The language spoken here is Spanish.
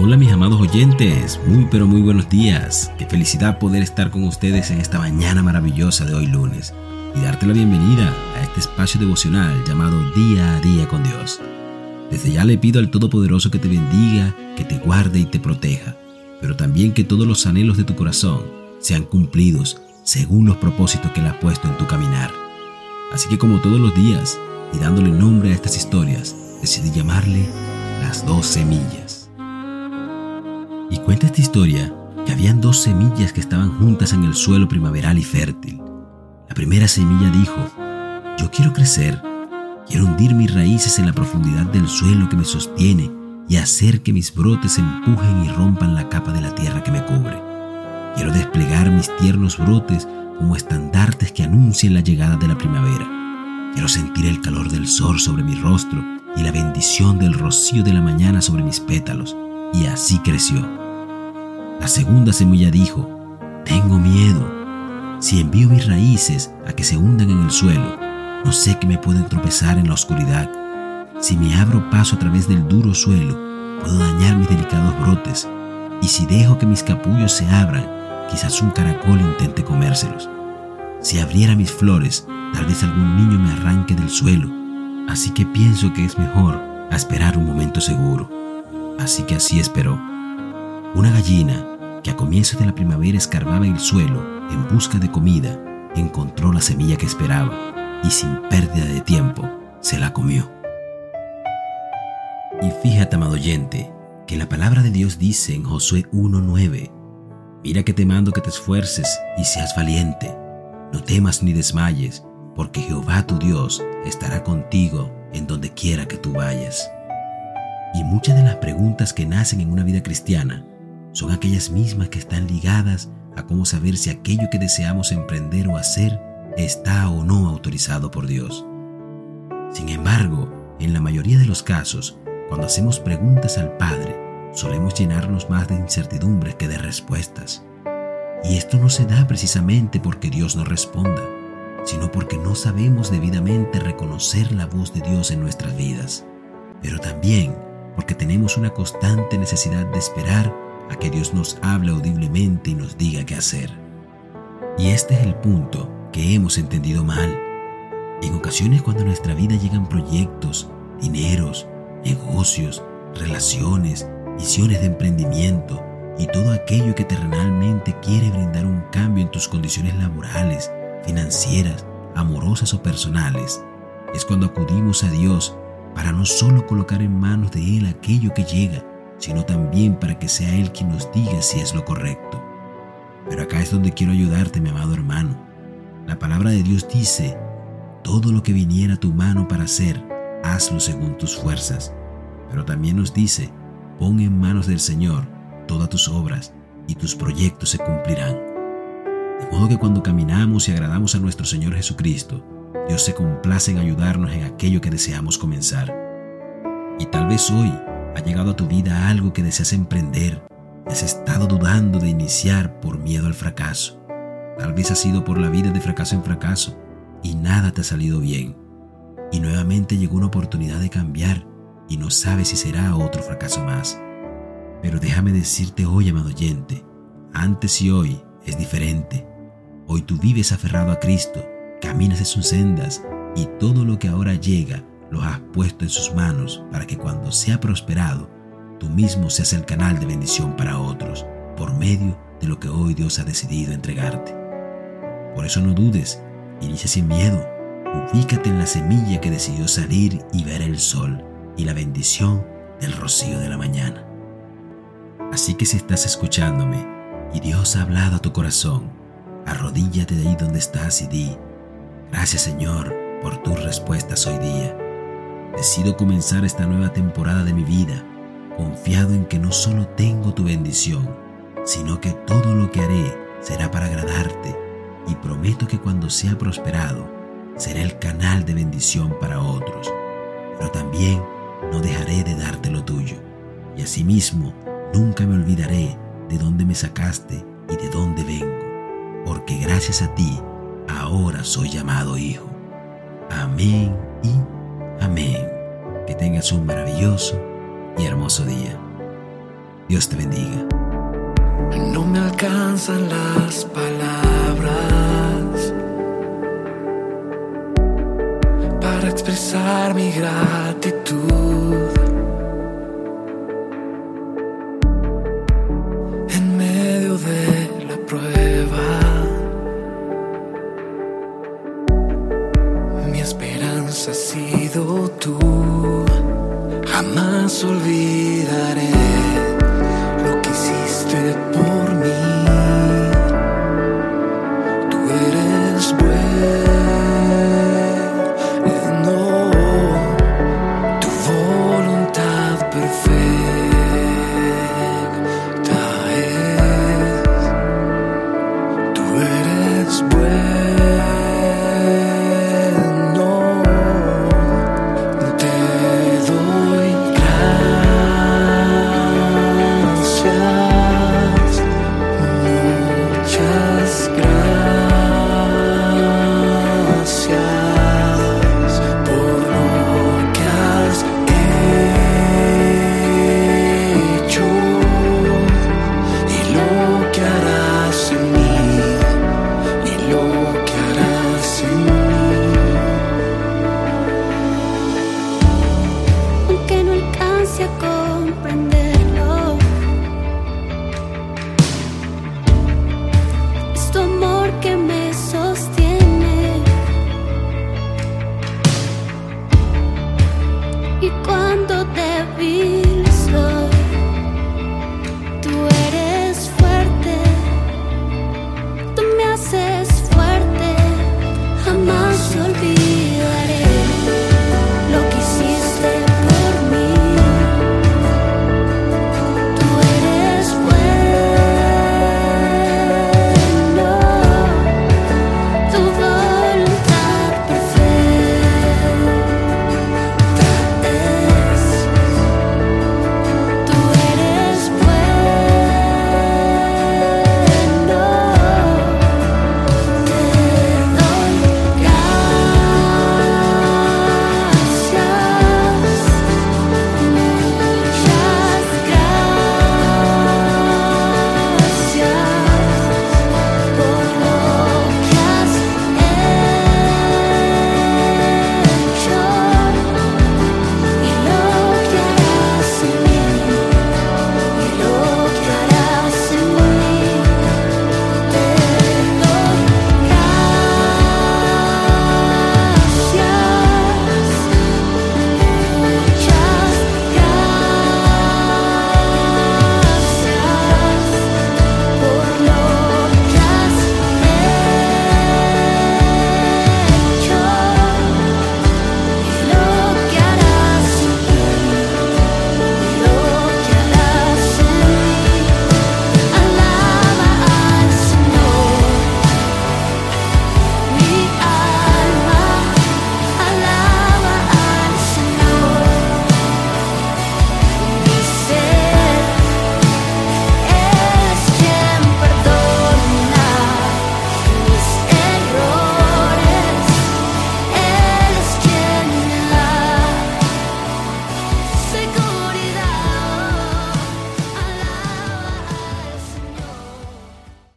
Hola mis amados oyentes, muy pero muy buenos días. Qué felicidad poder estar con ustedes en esta mañana maravillosa de hoy lunes y darte la bienvenida a este espacio devocional llamado Día a Día con Dios. Desde ya le pido al Todopoderoso que te bendiga, que te guarde y te proteja, pero también que todos los anhelos de tu corazón sean cumplidos según los propósitos que Él ha puesto en tu caminar. Así que como todos los días, y dándole nombre a estas historias, decidí llamarle las dos semillas. Y cuenta esta historia que habían dos semillas que estaban juntas en el suelo primaveral y fértil. La primera semilla dijo, yo quiero crecer, quiero hundir mis raíces en la profundidad del suelo que me sostiene y hacer que mis brotes empujen y rompan la capa de la tierra que me cubre. Quiero desplegar mis tiernos brotes como estandartes que anuncien la llegada de la primavera. Quiero sentir el calor del sol sobre mi rostro y la bendición del rocío de la mañana sobre mis pétalos. Y así creció. La segunda semilla dijo, tengo miedo. Si envío mis raíces a que se hundan en el suelo, no sé que me pueden tropezar en la oscuridad. Si me abro paso a través del duro suelo, puedo dañar mis delicados brotes. Y si dejo que mis capullos se abran, quizás un caracol intente comérselos. Si abriera mis flores, tal vez algún niño me arranque del suelo. Así que pienso que es mejor esperar un momento seguro. Así que así esperó. Una gallina que a comienzos de la primavera escarbaba el suelo en busca de comida, encontró la semilla que esperaba y sin pérdida de tiempo se la comió. Y fíjate, amado oyente, que la palabra de Dios dice en Josué 1.9, Mira que te mando que te esfuerces y seas valiente. No temas ni desmayes, porque Jehová tu Dios estará contigo en donde quiera que tú vayas. Y muchas de las preguntas que nacen en una vida cristiana son aquellas mismas que están ligadas a cómo saber si aquello que deseamos emprender o hacer está o no autorizado por Dios. Sin embargo, en la mayoría de los casos, cuando hacemos preguntas al Padre, solemos llenarnos más de incertidumbres que de respuestas. Y esto no se da precisamente porque Dios no responda, sino porque no sabemos debidamente reconocer la voz de Dios en nuestras vidas, pero también porque tenemos una constante necesidad de esperar a que Dios nos hable audiblemente y nos diga qué hacer. Y este es el punto que hemos entendido mal. En ocasiones cuando a nuestra vida llegan proyectos, dineros, negocios, relaciones, visiones de emprendimiento y todo aquello que terrenalmente quiere brindar un cambio en tus condiciones laborales, financieras, amorosas o personales, es cuando acudimos a Dios para no solo colocar en manos de Él aquello que llega, sino también para que sea Él quien nos diga si es lo correcto. Pero acá es donde quiero ayudarte, mi amado hermano. La palabra de Dios dice, todo lo que viniera a tu mano para hacer, hazlo según tus fuerzas. Pero también nos dice, Pon en manos del Señor todas tus obras y tus proyectos se cumplirán. De modo que cuando caminamos y agradamos a nuestro Señor Jesucristo, Dios se complace en ayudarnos en aquello que deseamos comenzar. Y tal vez hoy ha llegado a tu vida algo que deseas emprender has estado dudando de iniciar por miedo al fracaso. Tal vez ha sido por la vida de fracaso en fracaso y nada te ha salido bien. Y nuevamente llegó una oportunidad de cambiar y no sabes si será otro fracaso más. Pero déjame decirte hoy, amado oyente, antes y hoy es diferente. Hoy tú vives aferrado a Cristo, caminas en sus sendas y todo lo que ahora llega lo has puesto en sus manos para que cuando sea prosperado, tú mismo seas el canal de bendición para otros por medio de lo que hoy Dios ha decidido entregarte. Por eso no dudes, inicia sin miedo, ubícate en la semilla que decidió salir y ver el sol y la bendición del rocío de la mañana. Así que si estás escuchándome y Dios ha hablado a tu corazón, arrodíllate de ahí donde estás y di, gracias Señor por tus respuestas hoy día. Decido comenzar esta nueva temporada de mi vida confiado en que no solo tengo tu bendición, sino que todo lo que haré será para agradarte y prometo que cuando sea prosperado, seré el canal de bendición para otros, pero también no dejaré de darte lo tuyo. Y asimismo, nunca me olvidaré de dónde me sacaste y de dónde vengo, porque gracias a ti ahora soy llamado hijo. Amén y amén. Que tengas un maravilloso y hermoso día. Dios te bendiga. No me alcanzan las palabras para expresar mi gratitud. Jamás olvidaré Es tu amor que me